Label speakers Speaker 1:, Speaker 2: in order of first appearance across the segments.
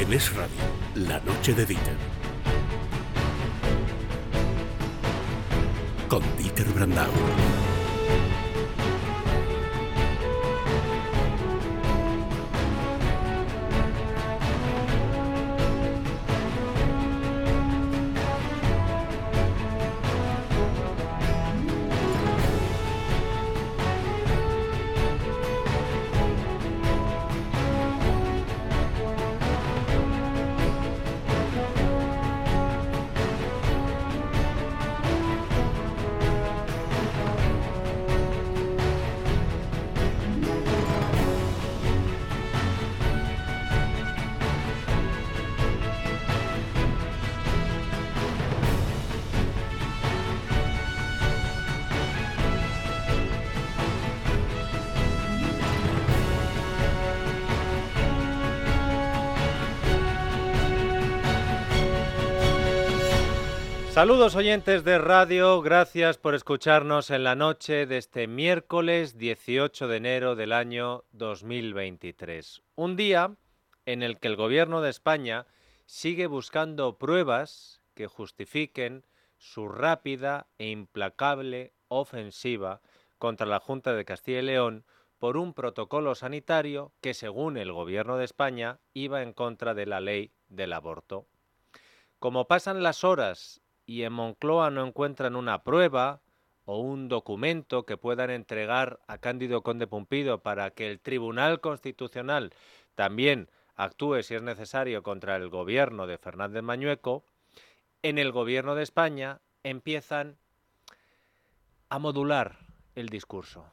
Speaker 1: En Es Radio, la noche de Dieter. Con Dieter Brandau.
Speaker 2: Saludos oyentes de radio, gracias por escucharnos en la noche de este miércoles 18 de enero del año 2023. Un día en el que el gobierno de España sigue buscando pruebas que justifiquen su rápida e implacable ofensiva contra la Junta de Castilla y León por un protocolo sanitario que, según el gobierno de España, iba en contra de la ley del aborto. Como pasan las horas y en Moncloa no encuentran una prueba o un documento que puedan entregar a Cándido Conde Pumpido para que el Tribunal Constitucional también actúe, si es necesario, contra el gobierno de Fernández Mañueco, en el gobierno de España empiezan a modular el discurso,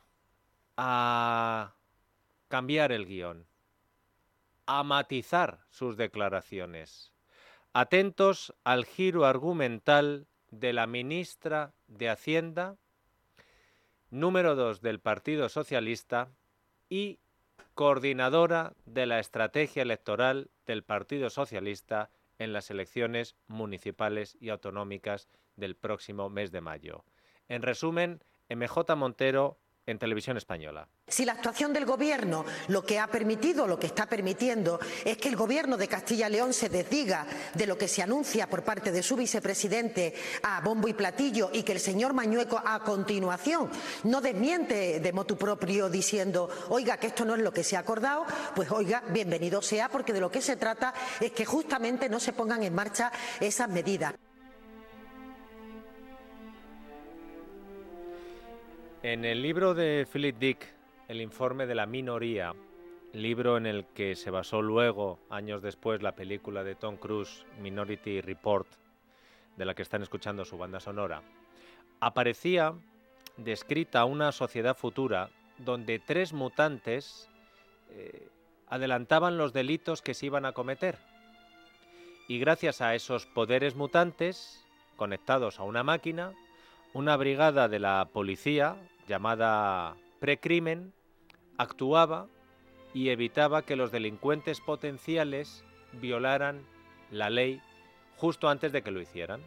Speaker 2: a cambiar el guion, a matizar sus declaraciones, atentos al giro argumental de la ministra de Hacienda, número 2 del Partido Socialista y coordinadora de la estrategia electoral del Partido Socialista en las elecciones municipales y autonómicas del próximo mes de mayo. En resumen, MJ Montero en televisión española.
Speaker 3: Si la actuación del Gobierno lo que ha permitido, lo que está permitiendo, es que el Gobierno de Castilla y León se desdiga de lo que se anuncia por parte de su vicepresidente a bombo y platillo y que el señor Mañueco a continuación no desmiente de motu propio diciendo, oiga, que esto no es lo que se ha acordado, pues oiga, bienvenido sea, porque de lo que se trata es que justamente no se pongan en marcha esas medidas.
Speaker 2: En el libro de Philip Dick, El informe de la minoría, libro en el que se basó luego, años después, la película de Tom Cruise, Minority Report, de la que están escuchando su banda sonora, aparecía descrita una sociedad futura donde tres mutantes eh, adelantaban los delitos que se iban a cometer. Y gracias a esos poderes mutantes, conectados a una máquina, una brigada de la policía, llamada precrimen, actuaba y evitaba que los delincuentes potenciales violaran la ley justo antes de que lo hicieran.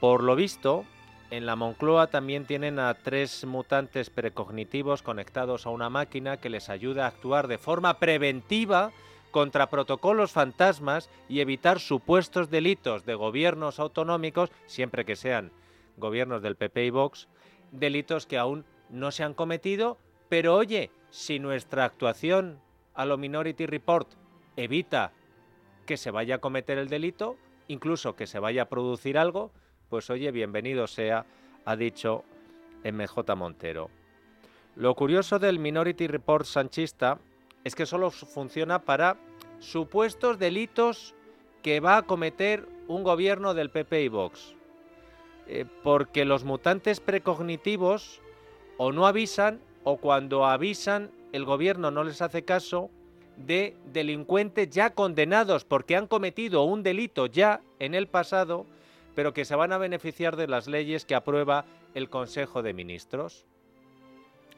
Speaker 2: Por lo visto, en la Moncloa también tienen a tres mutantes precognitivos conectados a una máquina que les ayuda a actuar de forma preventiva contra protocolos fantasmas y evitar supuestos delitos de gobiernos autonómicos, siempre que sean gobiernos del PP y Vox, delitos que aún no se han cometido, pero oye, si nuestra actuación a lo Minority Report evita que se vaya a cometer el delito, incluso que se vaya a producir algo, pues oye, bienvenido sea, ha dicho MJ Montero. Lo curioso del Minority Report sanchista es que solo funciona para supuestos delitos que va a cometer un gobierno del PP y Vox. Eh, porque los mutantes precognitivos o no avisan o cuando avisan el gobierno no les hace caso de delincuentes ya condenados porque han cometido un delito ya en el pasado, pero que se van a beneficiar de las leyes que aprueba el Consejo de Ministros.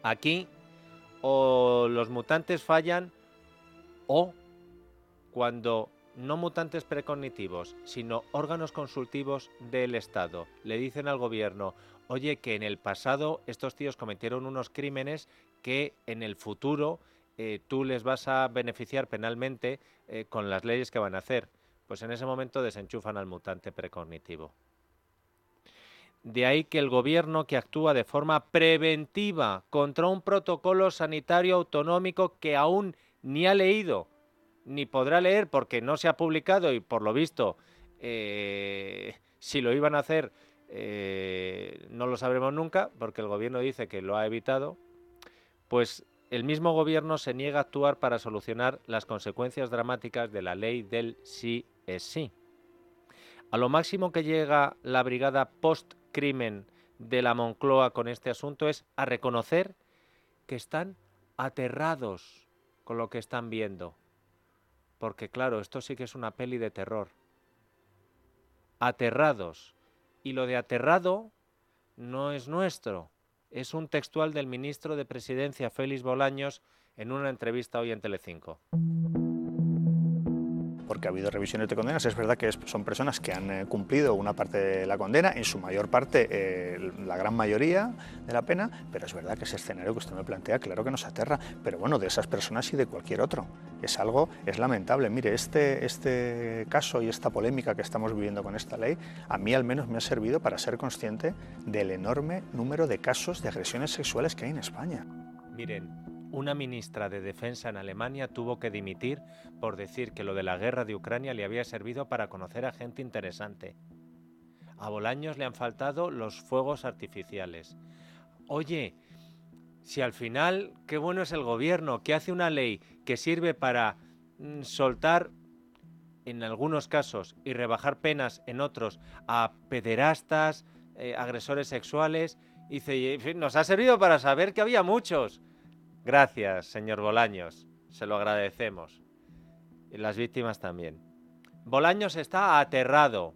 Speaker 2: Aquí o los mutantes fallan o cuando no mutantes precognitivos, sino órganos consultivos del Estado. Le dicen al gobierno, oye, que en el pasado estos tíos cometieron unos crímenes que en el futuro eh, tú les vas a beneficiar penalmente eh, con las leyes que van a hacer. Pues en ese momento desenchufan al mutante precognitivo. De ahí que el gobierno que actúa de forma preventiva contra un protocolo sanitario autonómico que aún ni ha leído ni podrá leer porque no se ha publicado y por lo visto eh, si lo iban a hacer eh, no lo sabremos nunca porque el gobierno dice que lo ha evitado, pues el mismo gobierno se niega a actuar para solucionar las consecuencias dramáticas de la ley del sí es sí. A lo máximo que llega la brigada post-crimen de la Moncloa con este asunto es a reconocer que están aterrados con lo que están viendo. Porque claro, esto sí que es una peli de terror. Aterrados. Y lo de aterrado no es nuestro. Es un textual del ministro de Presidencia, Félix Bolaños, en una entrevista hoy en Telecinco
Speaker 4: porque ha habido revisiones de condenas. Es verdad que son personas que han eh, cumplido una parte de la condena, en su mayor parte eh, la gran mayoría de la pena, pero es verdad que ese escenario que usted me plantea, claro que nos aterra, pero bueno, de esas personas y de cualquier otro. Es algo, es lamentable. Mire, este, este caso y esta polémica que estamos viviendo con esta ley, a mí al menos me ha servido para ser consciente del enorme número de casos de agresiones sexuales que hay en España.
Speaker 2: Miren, una ministra de Defensa en Alemania tuvo que dimitir por decir que lo de la guerra de Ucrania le había servido para conocer a gente interesante. A Bolaños le han faltado los fuegos artificiales. Oye, si al final, qué bueno es el gobierno, que hace una ley que sirve para mm, soltar en algunos casos y rebajar penas en otros a pederastas, eh, agresores sexuales, y nos ha servido para saber que había muchos. Gracias, señor Bolaños. Se lo agradecemos. Y las víctimas también. Bolaños está aterrado.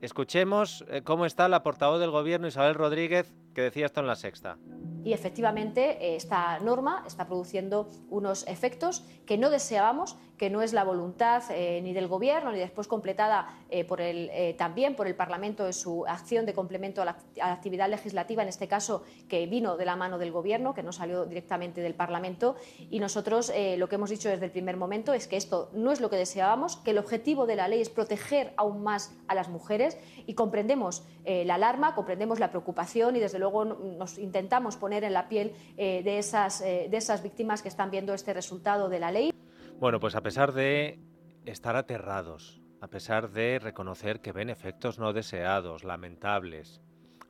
Speaker 2: Escuchemos eh, cómo está la portavoz del gobierno, Isabel Rodríguez, que decía esto en la sexta.
Speaker 5: Y efectivamente eh, esta norma está produciendo unos efectos que no deseábamos, que no es la voluntad eh, ni del Gobierno ni después completada eh, por el, también por el Parlamento en su acción de complemento a la, actividad legislativa, en este caso que vino de la mano del Gobierno, que no salió directamente del Parlamento. Y nosotros lo que hemos dicho desde el primer momento es que esto no es lo que deseábamos, que el objetivo de la ley es proteger aún más a las mujeres y comprendemos la alarma, comprendemos la preocupación y desde luego nos intentamos poner en la piel eh, de, esas, eh, de esas víctimas que están viendo este resultado de la ley.
Speaker 2: Bueno, pues a pesar de estar aterrados, a pesar de reconocer que ven efectos no deseados, lamentables,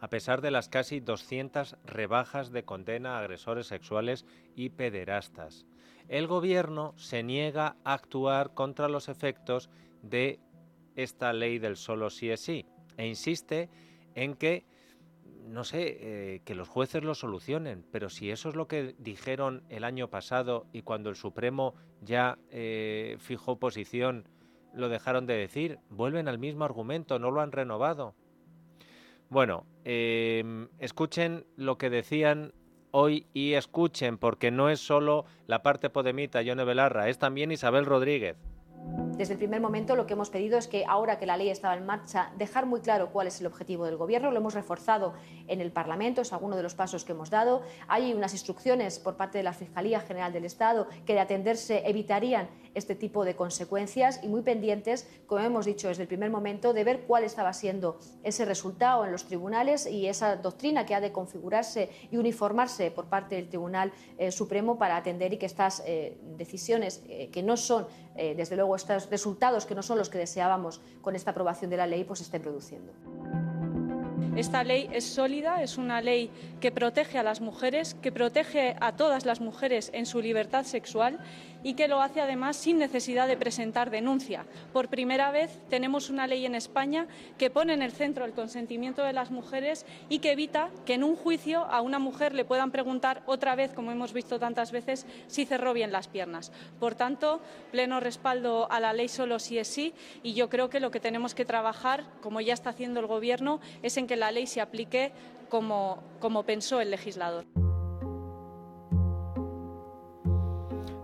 Speaker 2: a pesar de las casi 200 rebajas de condena a agresores sexuales y pederastas, el gobierno se niega a actuar contra los efectos de esta ley del solo sí es sí e insiste en que no sé, eh, que los jueces lo solucionen, pero si eso es lo que dijeron el año pasado y cuando el Supremo ya eh, fijó posición, lo dejaron de decir, vuelven al mismo argumento, no lo han renovado. Bueno, em, escuchen lo que decían hoy y escuchen, porque no es solo la parte podemita, Yone Belarra, es también Isabel Rodríguez.
Speaker 5: Desde el primer momento lo que hemos pedido es que ahora que la ley estaba en marcha, dejar muy claro cuál es el objetivo del Gobierno. Lo hemos reforzado en el Parlamento, es alguno de los pasos que hemos dado. Hay unas instrucciones por parte de la Fiscalía General del Estado que de atenderse evitarían este tipo de consecuencias y muy pendientes, como hemos dicho desde el primer momento, de ver cuál estaba siendo ese resultado en los tribunales y esa doctrina que ha de configurarse y uniformarse por parte del Tribunal eh, Supremo para atender y que estas eh, decisiones eh, que no son, desde luego, estos resultados que no son los que deseábamos con esta aprobación de la ley, pues estén produciendo.
Speaker 6: Esta ley es sólida, es una ley que protege a las mujeres, que protege a todas las mujeres en su libertad sexual y que lo hace además sin necesidad de presentar denuncia. Por primera vez tenemos una ley en España que pone en el centro el consentimiento de las mujeres y que evita que en un juicio a una mujer le puedan preguntar otra vez, como hemos visto tantas veces, si cerró bien las piernas. Por tanto, pleno respaldo a la ley solo si es sí y yo creo que lo que tenemos que trabajar, como ya está haciendo el Gobierno, es en que la ley se aplique como, como pensó el legislador.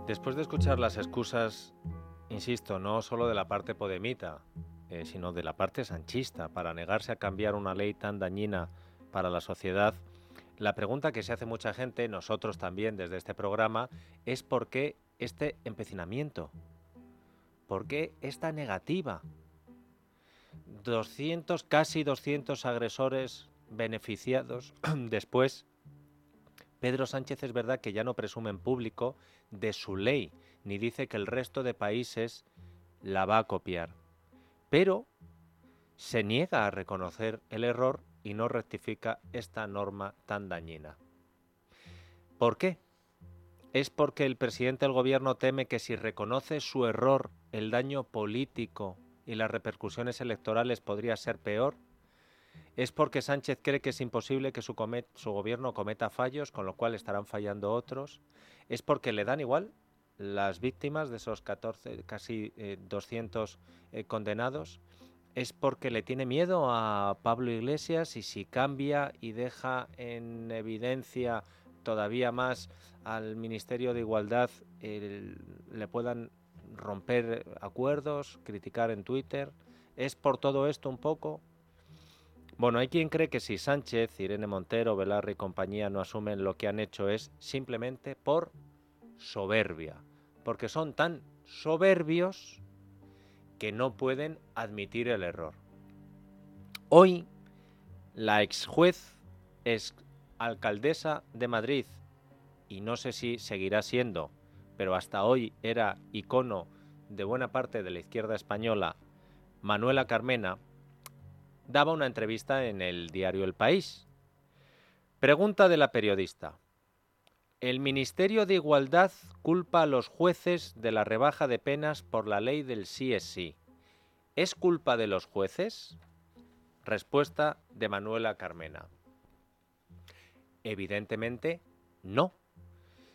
Speaker 2: Después de escuchar las excusas, insisto, no solo de la parte podemita, eh, sino de la parte sanchista, para negarse a cambiar una ley tan dañina para la sociedad, La pregunta que se hace mucha gente, nosotros también desde este programa, es por qué este empecinamiento, por qué esta negativa. 200, casi 200 agresores beneficiados después. Pedro Sánchez es verdad que ya no presume en público de su ley, ni dice que el resto de países la va a copiar. Pero se niega a reconocer el error y no rectifica esta norma tan dañina. ¿Por qué? ¿Es porque el presidente del gobierno teme que si reconoce su error, el daño político y las repercusiones electorales podría ser peor? ¿Es porque Sánchez cree que es imposible que su, gobierno cometa fallos, con lo cual estarán fallando otros? ¿Es porque le dan igual las víctimas de esos 14, casi 200 eh, eh, condenados? es porque le tiene miedo a Pablo Iglesias y si cambia y deja en evidencia todavía más al Ministerio de Igualdad le puedan romper acuerdos, criticar en Twitter. ¿Es por todo esto un poco? Bueno, hay quien cree que si Sánchez, Irene Montero, Velarre y compañía no asumen lo que han hecho es simplemente por soberbia, porque son tan soberbios que no pueden admitir el error. Hoy, la ex juez es alcaldesa de Madrid y no sé si seguirá siendo, pero hasta hoy era icono de buena parte de la izquierda española, Manuela Carmena, daba una entrevista en el diario El País. Pregunta de la periodista. El Ministerio de Igualdad culpa a los jueces de la rebaja de penas por la ley del sí es sí. ¿Es culpa de los jueces? Respuesta de Manuela Carmena. Evidentemente, no.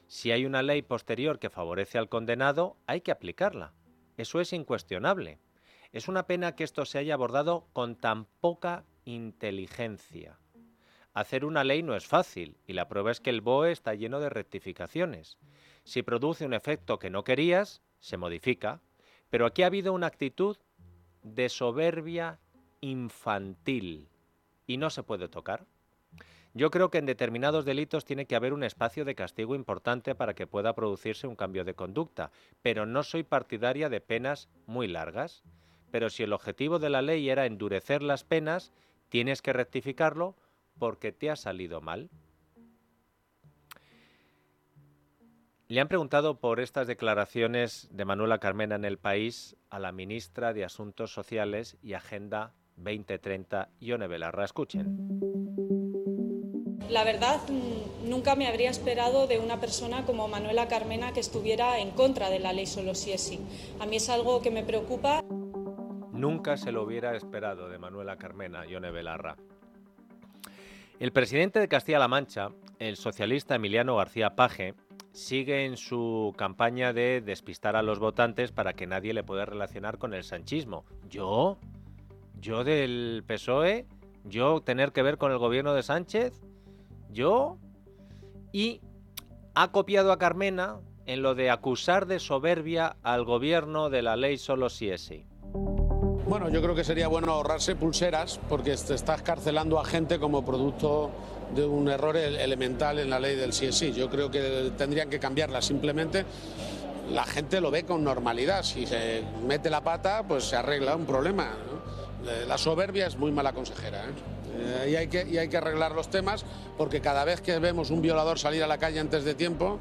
Speaker 2: Si hay una ley posterior que favorece al condenado, hay que aplicarla. Eso es incuestionable. Es una pena que esto se haya abordado con tan poca inteligencia. Hacer una ley no es fácil y la prueba es que el BOE está lleno de rectificaciones. Si produce un efecto que no querías, se modifica, pero aquí ha habido una actitud de soberbia infantil y no se puede tocar. Yo creo que en determinados delitos tiene que haber un espacio de castigo importante para que pueda producirse un cambio de conducta, pero no soy partidaria de penas muy largas. Pero si el objetivo de la ley era endurecer las penas, tienes que rectificarlo porque te ha salido mal? Le han preguntado por estas declaraciones de Manuela Carmena en el país a la ministra de Asuntos Sociales y Agenda 2030, Ione Belarra. Escuchen.
Speaker 6: La verdad, mm, nunca me habría esperado de una persona como Manuela Carmena que estuviera en contra de la ley solo si es sí. A mí es algo que me preocupa.
Speaker 2: Nunca se lo hubiera esperado de Manuela Carmena, Ione Belarra. El presidente de Castilla-La Mancha, el socialista Emiliano García Paje, sigue en su campaña de despistar a los votantes para que nadie le pueda relacionar con el sanchismo. ¿Yo? ¿Yo del PSOE? ¿Yo tener que ver con el gobierno de Sánchez? ¿Yo? Y ha copiado a Carmena en lo de acusar de soberbia al gobierno de la ley solo si es sí.
Speaker 7: Bueno, yo creo que sería bueno ahorrarse pulseras porque te estás carcelando a gente como producto de un error elemental en la ley del sí Yo creo que tendrían que cambiarla simplemente. La gente lo ve con normalidad. Si se mete la pata, pues se arregla un problema. Eh, la soberbia es muy mala consejera. ¿eh? Eh, y, hay que, y hay que arreglar los temas porque cada vez que vemos un violador salir a la calle antes de tiempo,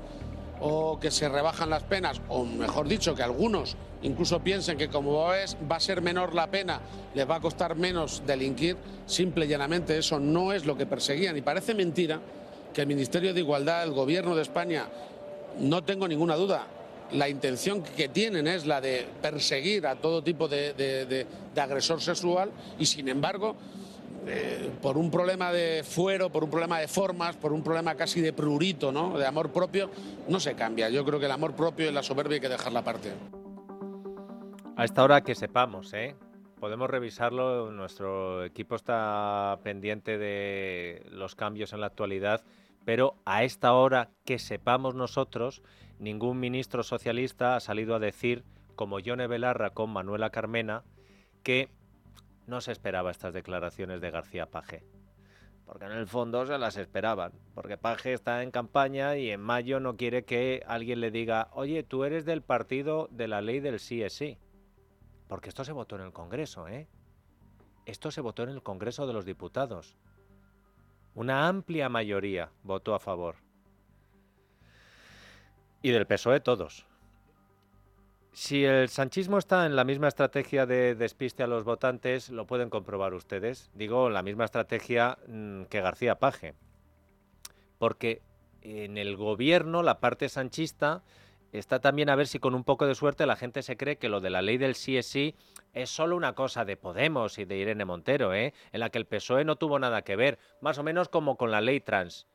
Speaker 7: o que se rebajan las penas, o mejor dicho, que algunos incluso piensen que como va a ser menor la pena, les va a costar menos delinquir, simple y llanamente eso no es lo que perseguían. Y parece mentira que el Ministerio de Igualdad, el Gobierno de España, no tengo ninguna duda, la intención que tienen es la de perseguir a todo tipo de, de agresor sexual y sin embargo eh, por un problema de fuero, por un problema de formas, por un problema casi de prurito, ¿no? de amor propio, no se cambia. Yo creo que el amor propio y la soberbia hay que dejarla aparte.
Speaker 2: A esta hora que sepamos, ¿eh? podemos revisarlo, nuestro equipo está pendiente de los cambios en la actualidad, pero a esta hora que sepamos nosotros, ningún ministro socialista ha salido a decir, como Yone Belarra con Manuela Carmena, que no se esperaba estas declaraciones de García Paje. porque en el fondo se las esperaban, porque Paje está en campaña y en mayo no quiere que alguien le diga, oye, tú eres del partido de la ley del sí es sí, porque esto se votó en el Congreso, ¿eh? Esto se votó en el Congreso de los Diputados. Una amplia mayoría votó a favor. Y del PSOE todos. Si el sanchismo está en la misma estrategia de despiste a los votantes, lo pueden comprobar ustedes. Digo, la misma estrategia mm, que García Paje. Porque en el gobierno, la parte sanchista está también a ver si con un poco de suerte la gente se cree que lo de la ley del sí es sí es solo una cosa de Podemos y de Irene Montero, ¿eh? en la que el PSOE no tuvo nada que ver, más o menos como con la ley trans.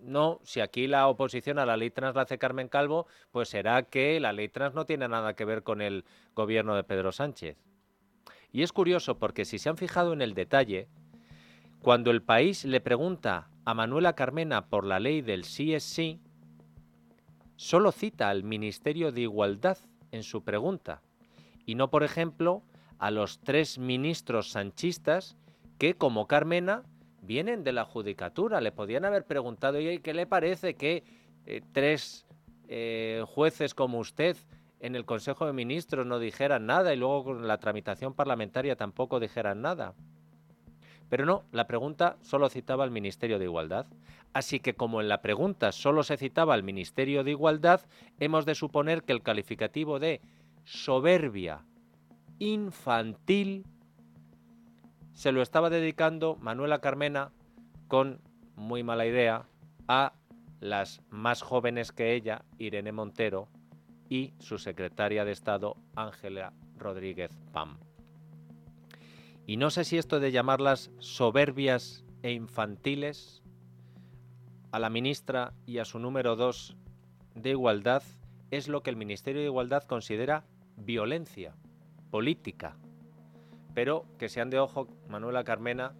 Speaker 2: No, si aquí la oposición a la ley trans la hace Carmen Calvo, pues será que la ley trans no tiene nada que ver con el gobierno de Pedro Sánchez. Y es curioso porque si se han fijado en el detalle, cuando el país le pregunta a Manuela Carmena por la ley del sí es sí, solo cita al Ministerio de Igualdad en su pregunta y no, por ejemplo, a los tres ministros sanchistas que, como Carmena, vienen de la judicatura. Le podían haber preguntado, ¿y qué le parece que eh, tres eh, jueces como usted en el Consejo de Ministros no dijeran nada y luego con la tramitación parlamentaria tampoco dijeran nada? Pero no, la pregunta solo citaba al Ministerio de Igualdad. Así que como en la pregunta solo se citaba al Ministerio de Igualdad, hemos de suponer que el calificativo de soberbia infantil se lo estaba dedicando Manuela Carmena con muy mala idea a las más jóvenes que ella, Irene Montero, y su secretaria de Estado, Ángela Rodríguez Pam. Y no sé si esto de llamarlas soberbias e infantiles a la ministra y a su número dos de Igualdad es lo que el Ministerio de Igualdad considera violencia política pero que sean de ojo, Manuela Carmena,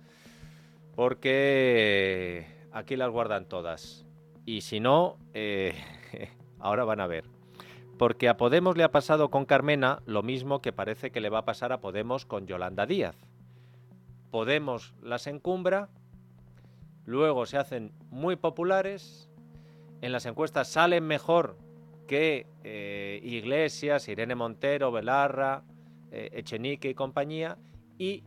Speaker 2: porque aquí las guardan todas. Y si no, eh, ahora van a ver. Porque a Podemos le ha pasado con Carmena lo mismo que parece que le va a pasar a Podemos con Yolanda Díaz. Podemos las encumbra, luego se hacen muy populares, en las encuestas salen mejor que eh, Iglesias, Irene Montero, Belarra, eh, Echenique y compañía, y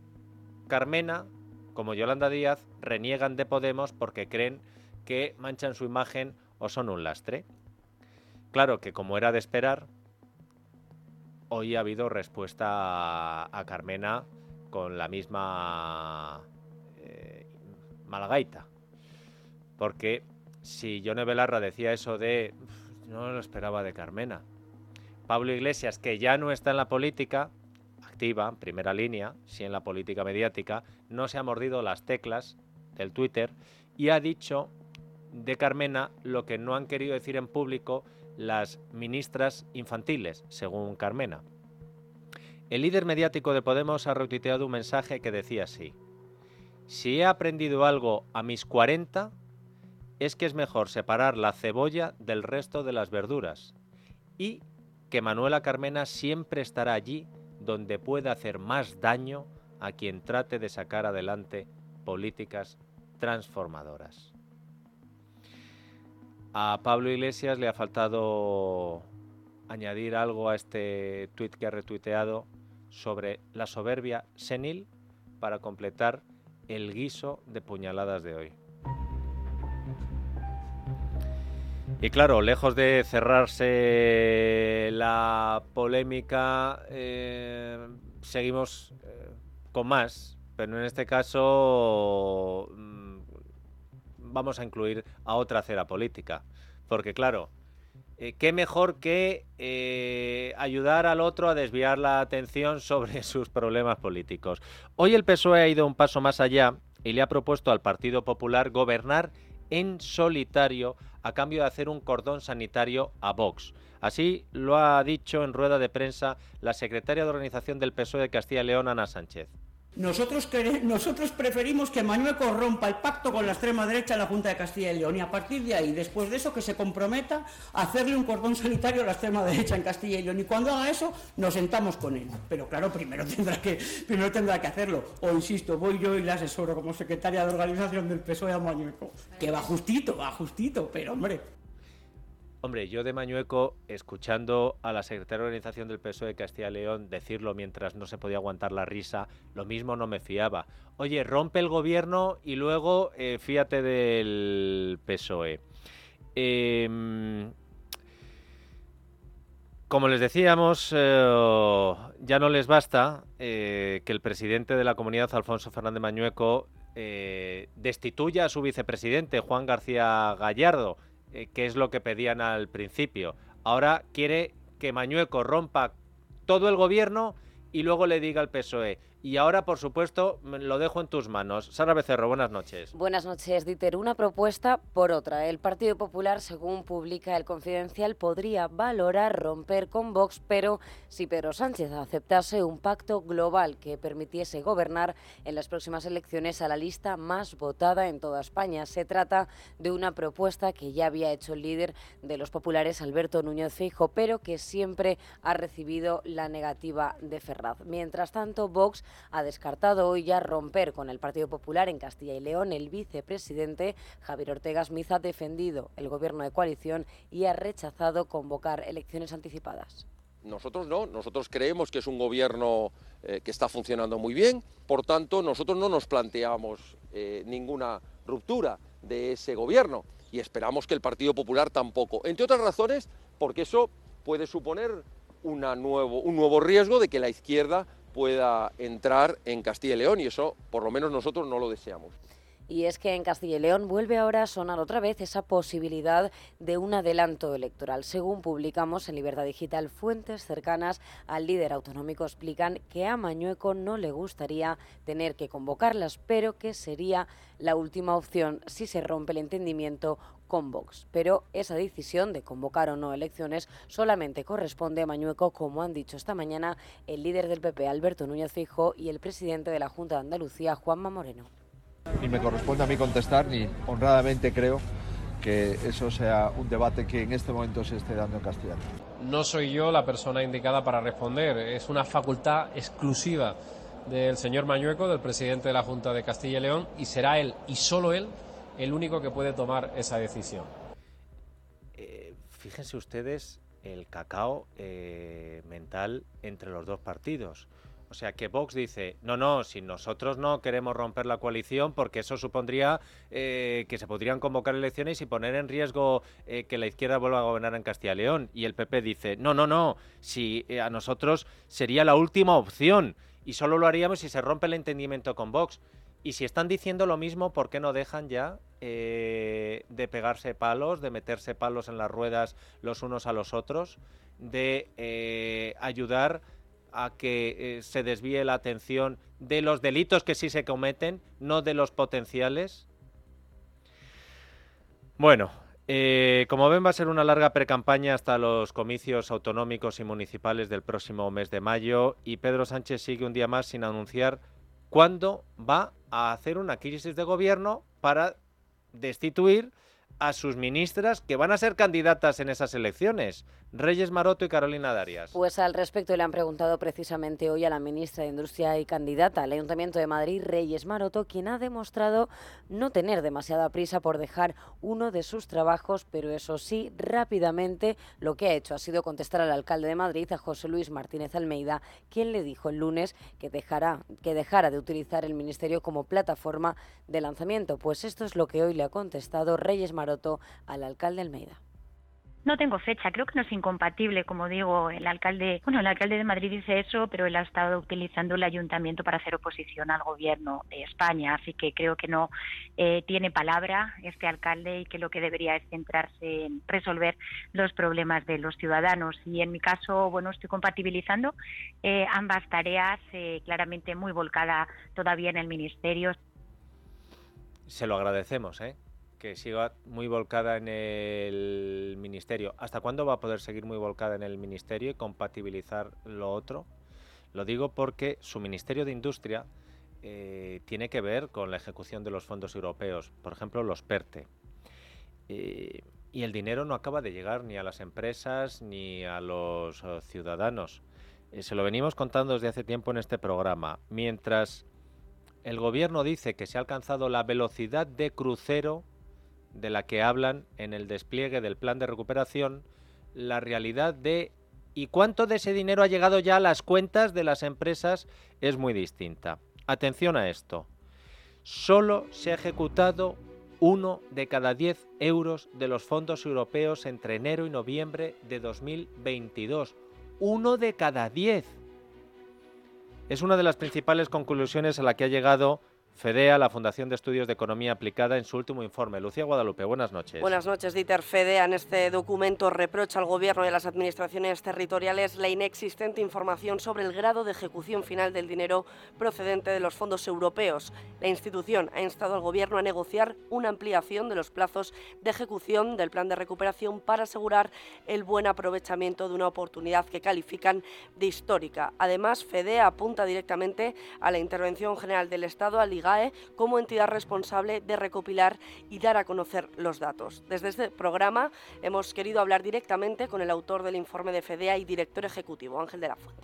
Speaker 2: Carmena, como Yolanda Díaz, reniegan de Podemos porque creen que manchan su imagen o son un lastre. Claro que como era de esperar, hoy ha habido respuesta a, Carmena con la misma eh, malagaita. Porque si Yone Belarra decía eso de no lo esperaba de Carmena. Pablo Iglesias, que ya no está en la política, activa, primera línea, si en la política mediática, no se ha mordido las teclas del Twitter y ha dicho de Carmena lo que no han querido decir en público las ministras infantiles, según Carmena. El líder mediático de Podemos ha retuiteado un mensaje que decía así: Si he aprendido algo a mis 40, es que es mejor separar la cebolla del resto de las verduras y que Manuela Carmena siempre estará allí donde pueda hacer más daño a quien trate de sacar adelante políticas transformadoras. A Pablo Iglesias le ha faltado añadir algo a este tuit que ha retuiteado sobre la soberbia senil para completar el guiso de puñaladas de hoy. Y claro, lejos de cerrarse la polémica, eh, seguimos eh, con más, pero en este caso mm, vamos a incluir a otra cera política. Porque claro, eh, qué mejor que ayudar al otro a desviar la atención sobre sus problemas políticos. Hoy el PSOE ha ido un paso más allá y le ha propuesto al Partido Popular gobernar en solitario a cambio de hacer un cordón sanitario a Vox. Así lo ha dicho en rueda de prensa la secretaria de organización del PSOE de Castilla y León, Ana Sánchez.
Speaker 8: Nosotros, nosotros preferimos que Mañueco rompa el pacto con la extrema derecha en la Junta de Castilla y León y a partir de ahí, después de eso, que se comprometa a hacerle un cordón sanitario a la extrema derecha en Castilla y León. Y cuando haga eso, nos sentamos con él. Pero claro, primero tendrá que, primero tendrá que hacerlo. O insisto, voy yo y le asesoro como secretaria de organización del PSOE a Mañueco. Que va justito, va justito, pero hombre.
Speaker 2: Hombre, yo de Mañueco, escuchando a la secretaria de organización del PSOE de Castilla y León decirlo mientras no se podía aguantar la risa, lo mismo no me fiaba. Oye, rompe el gobierno y luego eh, fíate del PSOE. Em, como les decíamos, eh, ya no les basta eh, que el presidente de la comunidad, Alfonso Fernández Mañueco, destituya a su vicepresidente, Juan García Gallardo eh, que es lo que pedían al principio. Ahora quiere que Mañueco rompa todo el gobierno y luego le diga al PSOE, y ahora, por supuesto, lo dejo en tus manos. Sara Becerro, buenas noches.
Speaker 9: Buenas noches, Dieter. Una propuesta por otra. El Partido Popular, según publica el Confidencial, podría valorar romper con Vox, pero si Pedro Sánchez aceptase un pacto global que permitiese gobernar en las próximas elecciones a la lista más votada en toda España. Se trata de una propuesta que ya había hecho el líder de los populares, Alberto Núñez Feijo, pero que siempre ha recibido la negativa de Ferraz. Mientras tanto, Vox ha descartado hoy ya romper con el Partido Popular en Castilla y León. El vicepresidente Javier Ortega Smith ha defendido el gobierno de coalición y ha rechazado convocar elecciones anticipadas.
Speaker 10: Nosotros no, nosotros creemos que es un gobierno eh, que está funcionando muy bien, por tanto nosotros no nos planteamos eh, ninguna ruptura de ese gobierno y esperamos que el Partido Popular tampoco, entre otras razones porque eso puede suponer nuevo, un nuevo riesgo de que la izquierda pueda entrar en Castilla y León y eso por lo menos nosotros no lo deseamos.
Speaker 9: Y es que en Castilla y León vuelve ahora a sonar otra vez esa posibilidad de un adelanto electoral. Según publicamos en Libertad Digital, fuentes cercanas al líder autonómico explican que a Mañueco no le gustaría tener que convocarlas, pero que sería la última opción si se rompe el entendimiento con Vox. Pero esa decisión de convocar o no elecciones solamente corresponde a Mañueco, como han dicho esta mañana el líder del PP, Alberto Núñez Fijo, y el presidente de la Junta de Andalucía, Juanma Moreno
Speaker 11: ni me corresponde a mí contestar, ni honradamente creo que eso sea un debate que en este momento se esté dando en castellano.
Speaker 12: No soy yo la persona indicada para responder, es una facultad exclusiva del señor Mañueco, del presidente de la Junta de Castilla y León, y será él y solo él el único que puede tomar esa decisión.
Speaker 2: Eh, fíjense ustedes el cacao eh, mental entre los dos partidos. O sea, que Vox dice, no, no, si nosotros no queremos romper la coalición porque eso supondría eh, que se podrían convocar elecciones y poner en riesgo eh, que la izquierda vuelva a gobernar en Castilla y León. Y el PP dice, no, no, no, si a nosotros sería la última opción y solo lo haríamos si se rompe el entendimiento con Vox. Y si están diciendo lo mismo, ¿por qué no dejan ya de pegarse palos, de meterse palos en las ruedas los unos a los otros, de ayudar a que eh, se desvíe la atención de los delitos que sí se cometen, no de los potenciales? Bueno, eh, como ven va a ser una larga precampaña hasta los comicios autonómicos y municipales del próximo mes de mayo y Pedro Sánchez sigue un día más sin anunciar cuándo va a hacer una crisis de gobierno para destituir a sus ministras que van a ser candidatas en esas elecciones, Reyes Maroto y Carolina Darias.
Speaker 9: Pues al respecto le han preguntado precisamente hoy a la ministra de Industria y candidata al Ayuntamiento de Madrid, Reyes Maroto, quien ha demostrado no tener demasiada prisa por dejar uno de sus trabajos, pero eso sí, rápidamente lo que ha hecho ha sido contestar al alcalde de Madrid, a José Luis Martínez Almeida, quien le dijo el lunes que, dejará, que dejara de utilizar el ministerio como plataforma de lanzamiento. Pues esto es lo que hoy le ha contestado Reyes Maroto al alcalde Almeida.
Speaker 13: No tengo fecha, creo que no es incompatible, como digo, el alcalde, bueno, el alcalde de Madrid dice eso, pero él ha estado utilizando el ayuntamiento para hacer oposición al gobierno de España, así que creo que no eh, tiene palabra este alcalde y que lo que debería es centrarse en resolver los problemas de los ciudadanos. Y en mi caso, bueno, estoy compatibilizando eh, ambas tareas, eh, claramente muy volcada todavía en el ministerio.
Speaker 2: Se lo agradecemos, ¿eh? Que siga muy volcada en el ministerio. ¿Hasta cuándo va a poder seguir muy volcada en el ministerio y compatibilizar lo otro? Lo digo porque su Ministerio de Industria eh, tiene que ver con la ejecución de los fondos europeos, por ejemplo, los PERTE. Eh, y el dinero no acaba de llegar ni a las empresas ni a los eh, ciudadanos. se lo venimos contando desde hace tiempo en este programa. Mientras el gobierno dice que se ha alcanzado la velocidad de crucero de la que hablan en el despliegue del plan de recuperación, la realidad de y cuánto de ese dinero ha llegado ya a las cuentas de las empresas es muy distinta. Atención a esto. Solo se ha ejecutado uno de cada diez euros de los fondos europeos entre enero y noviembre de 2022. Uno de cada diez. Es una de las principales conclusiones a la que ha llegado FEDEA, la Fundación de Estudios de Economía Aplicada, en su último informe. Lucía Guadalupe, buenas noches.
Speaker 14: Buenas noches, Dieter. FEDEA en este documento reprocha al Gobierno y a las administraciones territoriales la inexistente información sobre el grado de ejecución final del dinero procedente de los fondos europeos. La institución ha instado al Gobierno a negociar una ampliación de los plazos de ejecución del plan de recuperación para asegurar el buen aprovechamiento de una oportunidad que califican de histórica. Además, FEDEA apunta directamente a la intervención general del Estado al ligar como entidad responsable de recopilar y dar a conocer los datos. Desde este programa hemos querido hablar directamente con el autor del informe de FEDEA y director ejecutivo, Ángel de la Fuente.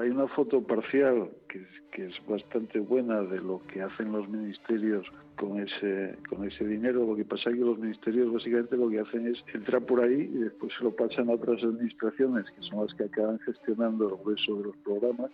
Speaker 15: Hay una foto parcial que, que es bastante buena de lo que hacen los ministerios con ese con ese dinero. Lo que pasa es que los ministerios básicamente lo que hacen es entrar por ahí y después se lo pasan a otras administraciones que son las que acaban gestionando el grueso de los programas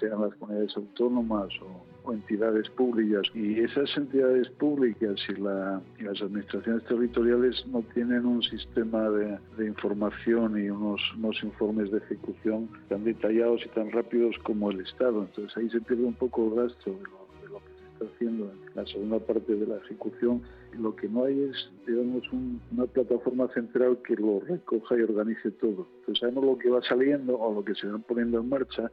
Speaker 15: sean las comunidades autónomas o, entidades públicas. Y esas entidades públicas y, las administraciones territoriales no tienen un sistema de, información y unos, unos, informes de ejecución tan detallados y tan rápidos como el Estado. Entonces ahí se pierde un poco el rastro de lo, que se está haciendo en la segunda parte de la ejecución. Lo que no hay es, digamos, una plataforma central que lo recoja y organice todo. Entonces sabemos lo que va saliendo o lo que se va poniendo en marcha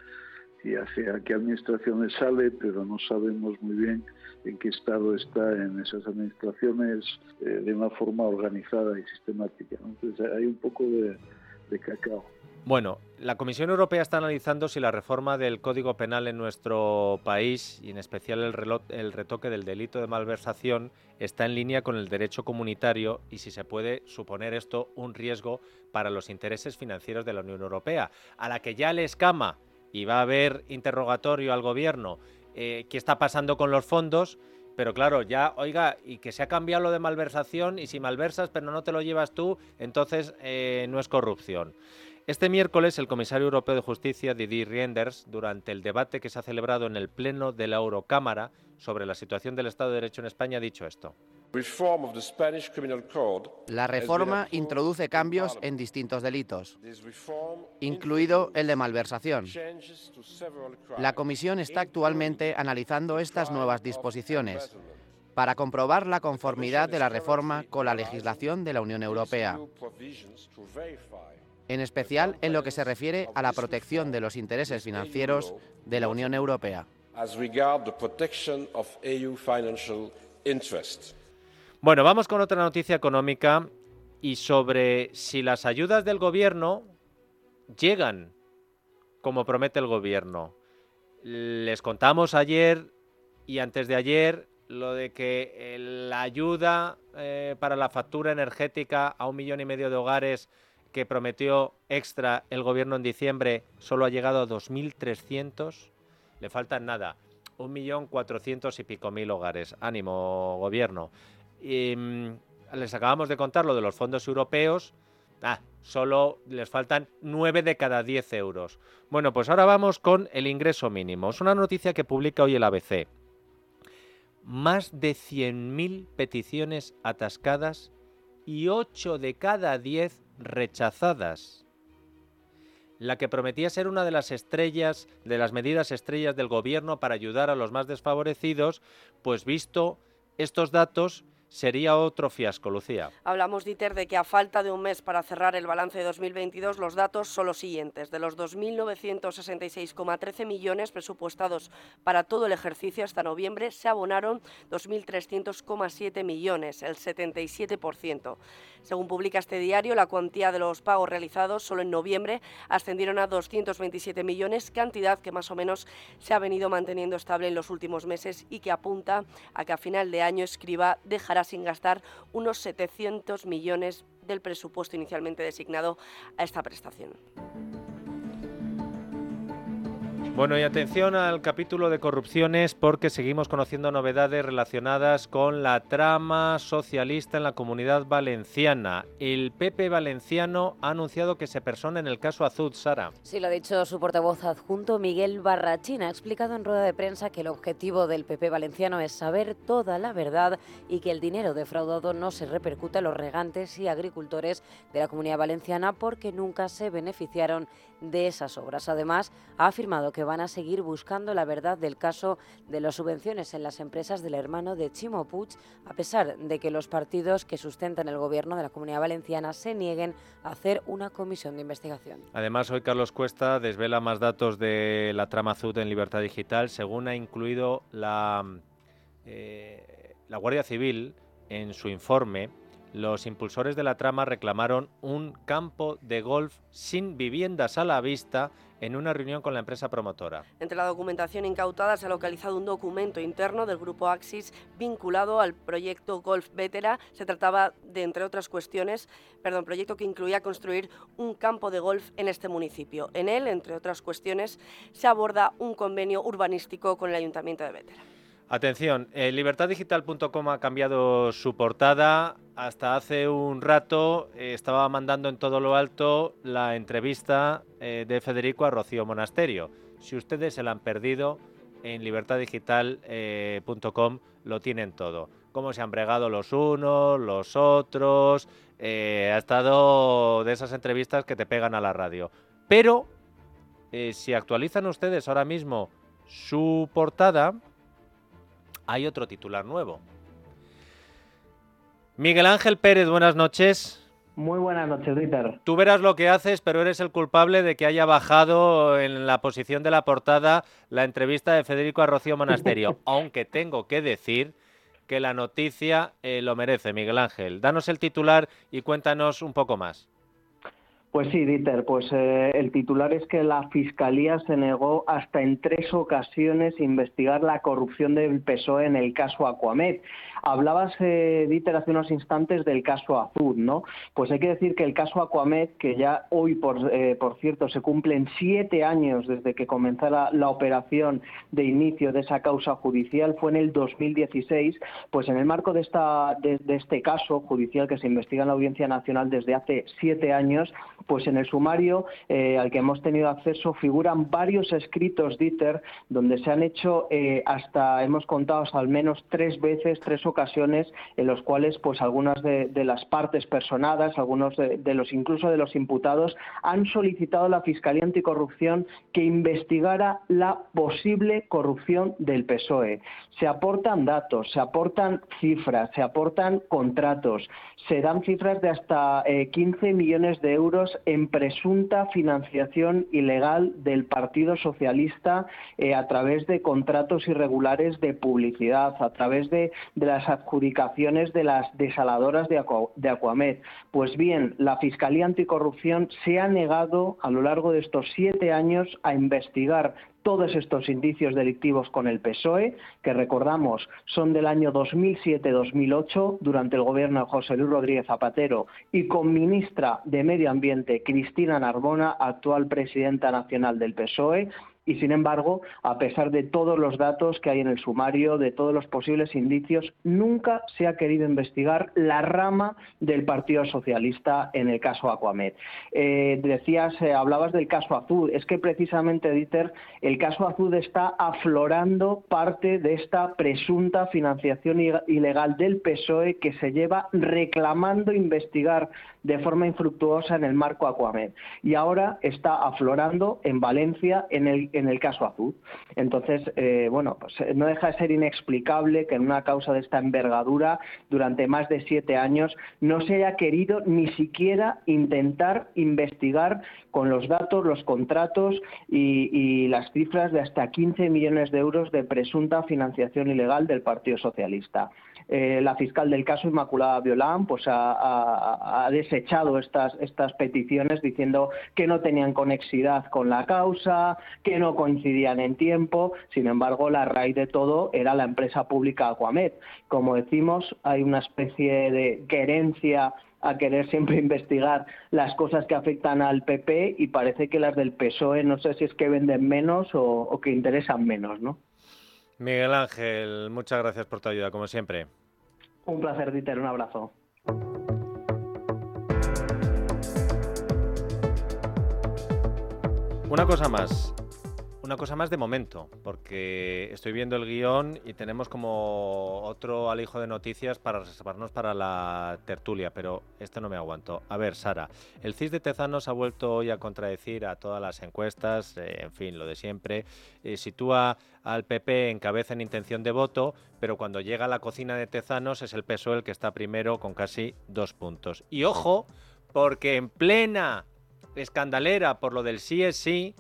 Speaker 15: y hacia qué administraciones sale, pero no sabemos muy bien en qué estado está en esas administraciones eh, de una forma organizada y sistemática. Entonces hay un poco de, cacao.
Speaker 2: Bueno, la Comisión Europea está analizando si la reforma del Código Penal en nuestro país y en especial el, el, retoque del delito de malversación está en línea con el derecho comunitario y si se puede suponer esto un riesgo para los intereses financieros de la Unión Europea, a la que ya le escama y va a haber interrogatorio al gobierno eh, qué está pasando con los fondos, pero claro, ya, oiga, y que se ha cambiado lo de malversación y si malversas pero no te lo llevas tú, entonces eh, no es corrupción. Este miércoles el comisario europeo de justicia Didier Reinders, durante el debate que se ha celebrado en el Pleno de la Eurocámara sobre la situación del Estado de Derecho en España, ha dicho esto.
Speaker 16: La reforma introduce cambios en distintos delitos, incluido el de malversación. La Comisión está actualmente analizando estas nuevas disposiciones para comprobar la conformidad de la reforma con la legislación de la Unión Europea, en especial en lo que se refiere a la protección de los intereses financieros de la Unión Europea.
Speaker 2: Bueno, vamos con otra noticia económica y sobre si las ayudas del gobierno llegan como promete el gobierno. Les contamos ayer y antes de ayer lo de que la ayuda eh, para la factura energética a un millón y medio de hogares que prometió extra el gobierno en diciembre solo ha llegado a 2.300. Le faltan nada, un millón cuatrocientos y pico mil hogares. Ánimo, gobierno. Mm, les acabamos de contar lo de los fondos europeos. Ah, solo les faltan 9 de cada 10 euros. Bueno, pues ahora vamos con el ingreso mínimo. Es una noticia que publica hoy el ABC. Más de 100.000 peticiones atascadas y 8 de cada 10 rechazadas. La que prometía ser una de las estrellas, de las medidas estrellas del gobierno para ayudar a los más desfavorecidos, pues visto estos datos, sería otro fiasco, Lucía.
Speaker 14: Hablamos, Dieter, de que a falta de un mes para cerrar el balance de 2022, los datos son los siguientes. De los 2.966,13 millones presupuestados para todo el ejercicio hasta noviembre, se abonaron 2.300,7 millones, el 77%. Según publica este diario, la cuantía de los pagos realizados solo en noviembre ascendieron a 227 millones, cantidad que más o menos se ha venido manteniendo estable en los últimos meses y que apunta a que a final de año Escriba dejará sin gastar unos 700 millones del presupuesto inicialmente designado a esta prestación.
Speaker 2: Bueno, y atención al capítulo de corrupciones porque seguimos conociendo novedades relacionadas con la trama socialista en la comunidad valenciana. El PP valenciano ha anunciado que se persona en el caso Azud, Sara.
Speaker 9: Sí, lo ha dicho su portavoz adjunto Miguel Barrachín. Ha explicado en rueda de prensa que el objetivo del PP valenciano es saber toda la verdad y que el dinero defraudado no se repercute a los regantes y agricultores de la comunidad valenciana porque nunca se beneficiaron de esas obras. Además, ha afirmado que van a seguir buscando la verdad del caso de las subvenciones en las empresas del hermano de Chimo Puig, a pesar de que los partidos que sustentan el gobierno de la Comunidad Valenciana se nieguen a hacer una comisión de investigación.
Speaker 2: Además, hoy Carlos Cuesta desvela más datos de la trama azul en Libertad Digital, según ha incluido la, eh, la Guardia Civil en su informe los impulsores de la trama reclamaron un campo de golf sin viviendas a la vista en una reunión con la empresa promotora.
Speaker 14: Entre la documentación incautada se ha localizado un documento interno del grupo Axis vinculado al proyecto Golf Vetera. Se trataba de, entre otras cuestiones, perdón, proyecto que incluía construir un campo de golf en este municipio. En él, entre otras cuestiones, se aborda un convenio urbanístico con el Ayuntamiento de Vetera.
Speaker 2: Atención, eh, libertaddigital.com ha cambiado su portada. Hasta hace un rato eh, estaba mandando en todo lo alto la entrevista eh, de Federico a Rocío Monasterio. Si ustedes se la han perdido, en libertaddigital.com lo tienen todo. Cómo se han bregado los unos, los otros. ha estado de esas entrevistas que te pegan a la radio. Pero si actualizan ustedes ahora mismo su portada, hay otro titular nuevo. Miguel Ángel Pérez, buenas noches.
Speaker 17: Muy buenas noches, Dieter.
Speaker 2: Tú verás lo que haces, pero eres el culpable de que haya bajado en la posición de la portada la entrevista de Federico Arrocío Monasterio, aunque tengo que decir que la noticia eh, lo merece, Miguel Ángel. Danos el titular y cuéntanos un poco más.
Speaker 17: Pues sí, Dieter, pues eh, el titular es que la Fiscalía se negó hasta en tres ocasiones investigar la corrupción del PSOE en el caso Aquamed. Hablabas, eh, Dieter, hace unos instantes del caso Azul, ¿no? Pues hay que decir que el caso Aquamed, que ya hoy, por, eh, por cierto, se cumplen siete años desde que comenzara la operación de inicio de esa causa judicial, fue en el 2016, pues en el marco de, esta, de, este caso judicial que se investiga en la Audiencia Nacional desde hace siete años, pues en el sumario eh, al que hemos tenido acceso figuran varios escritos, Dieter, donde se han hecho hasta, hemos contado al menos tres veces, tres ocasiones en los cuales pues algunas de, las partes personadas, algunos de, los incluso de los imputados han solicitado a la Fiscalía Anticorrupción que investigara la posible corrupción del PSOE. Se aportan datos, se aportan cifras, se aportan contratos, se dan cifras de hasta 15 eh, millones de euros en presunta financiación ilegal del Partido Socialista eh, a través de contratos irregulares de publicidad, a través de, de las adjudicaciones de las desaladoras de, Aquamed. Pues bien, la Fiscalía Anticorrupción se ha negado a lo largo de estos siete años a investigar todos estos indicios delictivos con el PSOE, que recordamos son del año 2007-2008, durante el gobierno de José Luis Rodríguez Zapatero, y con ministra de Medio Ambiente Cristina Narbona, actual presidenta nacional del PSOE, y sin embargo, a pesar de todos los datos que hay en el sumario, de todos los posibles indicios, nunca se ha querido investigar la rama del Partido Socialista en el caso Aquamed. Eh, decías, eh, hablabas del caso Azul. Es que precisamente, Dieter, el caso Azul está aflorando parte de esta presunta financiación ilegal del PSOE que se lleva reclamando investigar de forma infructuosa en el marco Aquamed. Y ahora está aflorando en Valencia, en el en el caso Azul. Entonces, eh, bueno, pues eh, no deja de ser inexplicable que en una causa de esta envergadura, durante más de siete años, no se haya querido ni siquiera intentar investigar con los datos, los contratos y, las cifras de hasta 15 millones de euros de presunta financiación ilegal del Partido Socialista. Eh, la fiscal del caso, Inmaculada Violán, pues ha, desechado estas, estas peticiones diciendo que no tenían conexidad con la causa, que no coincidían en tiempo. Sin embargo, la raíz de todo era la empresa pública Aquamed. Como decimos, hay una especie de querencia a querer siempre investigar las cosas que afectan al PP y parece que las del PSOE no sé si es que venden menos o, o que interesan menos, ¿no?
Speaker 2: Miguel Ángel, muchas gracias por tu ayuda, como siempre.
Speaker 17: Un placer, Dieter, un abrazo.
Speaker 2: Una cosa más, una cosa más de momento, porque estoy viendo el guion y tenemos como otro alijo de noticias para reservarnos para la tertulia, pero este no me aguanto. A ver, Sara, el CIS de Tezanos ha vuelto hoy a contradecir a todas las encuestas, eh, en fin, lo de siempre. Eh, sitúa al PP en cabeza en intención de voto, pero cuando llega a la cocina de Tezanos es el PSOE el que está primero con casi dos puntos. Y ojo, porque en plena escandalera por lo del sí es sí,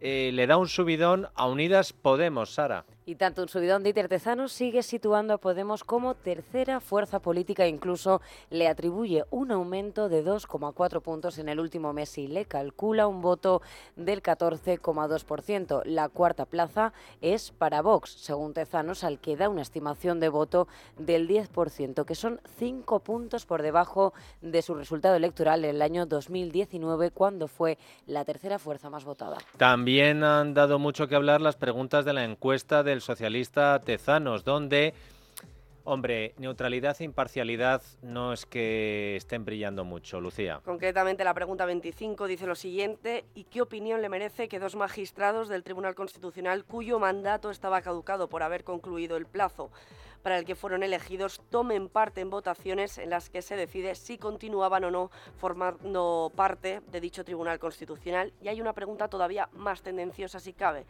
Speaker 2: eh, le da un subidón a Unidas Podemos, Sara.
Speaker 9: Y tanto un subidón de Tezanos sigue situando a Podemos como tercera fuerza política incluso le atribuye un aumento de 2,4 puntos en el último mes y le calcula un voto del 14,2%. La cuarta plaza es para Vox, según Tezanos, al que da una estimación de voto del 10%, que son 5 puntos por debajo de su resultado electoral en el año 2019, cuando fue la tercera fuerza más votada.
Speaker 2: También han dado mucho que hablar las preguntas de la encuesta de socialista Tezanos, donde, hombre, neutralidad e imparcialidad no es que estén brillando mucho, Lucía.
Speaker 14: Concretamente la pregunta 25 dice lo siguiente, ¿y qué opinión le merece que dos magistrados del Tribunal Constitucional, cuyo mandato estaba caducado por haber concluido el plazo, para el que fueron elegidos tomen parte en votaciones en las que se decide si continuaban o no formando parte de dicho Tribunal Constitucional. Y hay una pregunta todavía más tendenciosa si cabe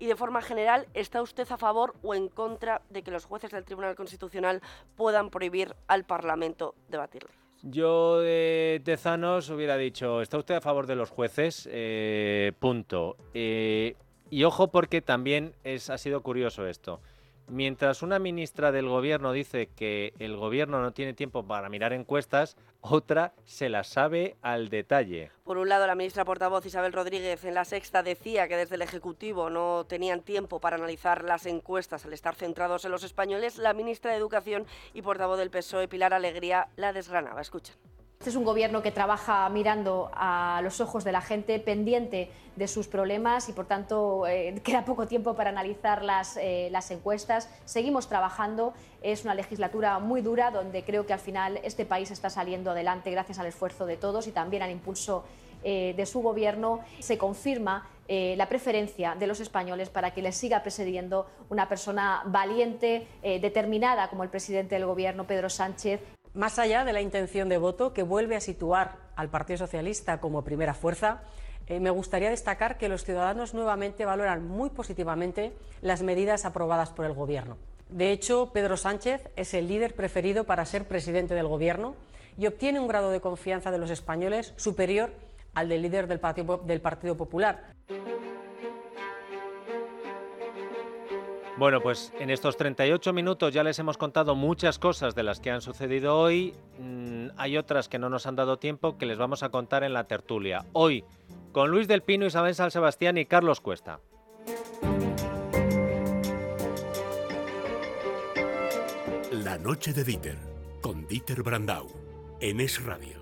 Speaker 14: y de forma general, ¿está usted a favor o en contra de que los jueces del Tribunal Constitucional puedan prohibir al Parlamento debatir
Speaker 2: Yo de Tezanos hubiera dicho, ¿está usted a favor de los jueces? Eh, punto. Eh, y ojo porque también ha sido curioso esto. Mientras una ministra del gobierno dice que el gobierno no tiene tiempo para mirar encuestas, otra se la sabe al detalle.
Speaker 14: Por un lado, la ministra portavoz Isabel Rodríguez en la sexta decía que desde el Ejecutivo no tenían tiempo para analizar las encuestas al estar centrados en los españoles. La ministra de Educación y portavoz del PSOE, Pilar Alegría, la desgranaba. Escuchen.
Speaker 5: Este es un gobierno que trabaja mirando a los ojos de la gente, pendiente de sus problemas y, por tanto, eh, queda poco tiempo para analizar las, eh, las, encuestas. Seguimos trabajando. Es una legislatura muy dura donde creo que al final este país está saliendo adelante gracias al esfuerzo de todos y también al impulso eh, de su gobierno. Se confirma la preferencia de los españoles para que les siga presidiendo una persona valiente, determinada como el presidente del gobierno, Pedro Sánchez.
Speaker 18: Más allá de la intención de voto que vuelve a situar al Partido Socialista como primera fuerza, eh, me gustaría destacar que los ciudadanos nuevamente valoran muy positivamente las medidas aprobadas por el Gobierno. De hecho, Pedro Sánchez es el líder preferido para ser presidente del Gobierno y obtiene un grado de confianza de los españoles superior al del líder del Partido Popular.
Speaker 2: Bueno, pues en estos 38 minutos ya les hemos contado muchas cosas de las que han sucedido hoy. Mm, hay otras que no nos han dado tiempo que les vamos a contar en la tertulia. Hoy, con Luis del Pino, Isabel San Sebastián y Carlos Cuesta.
Speaker 1: La noche de Dieter, con Dieter Brandau, en Es Radio.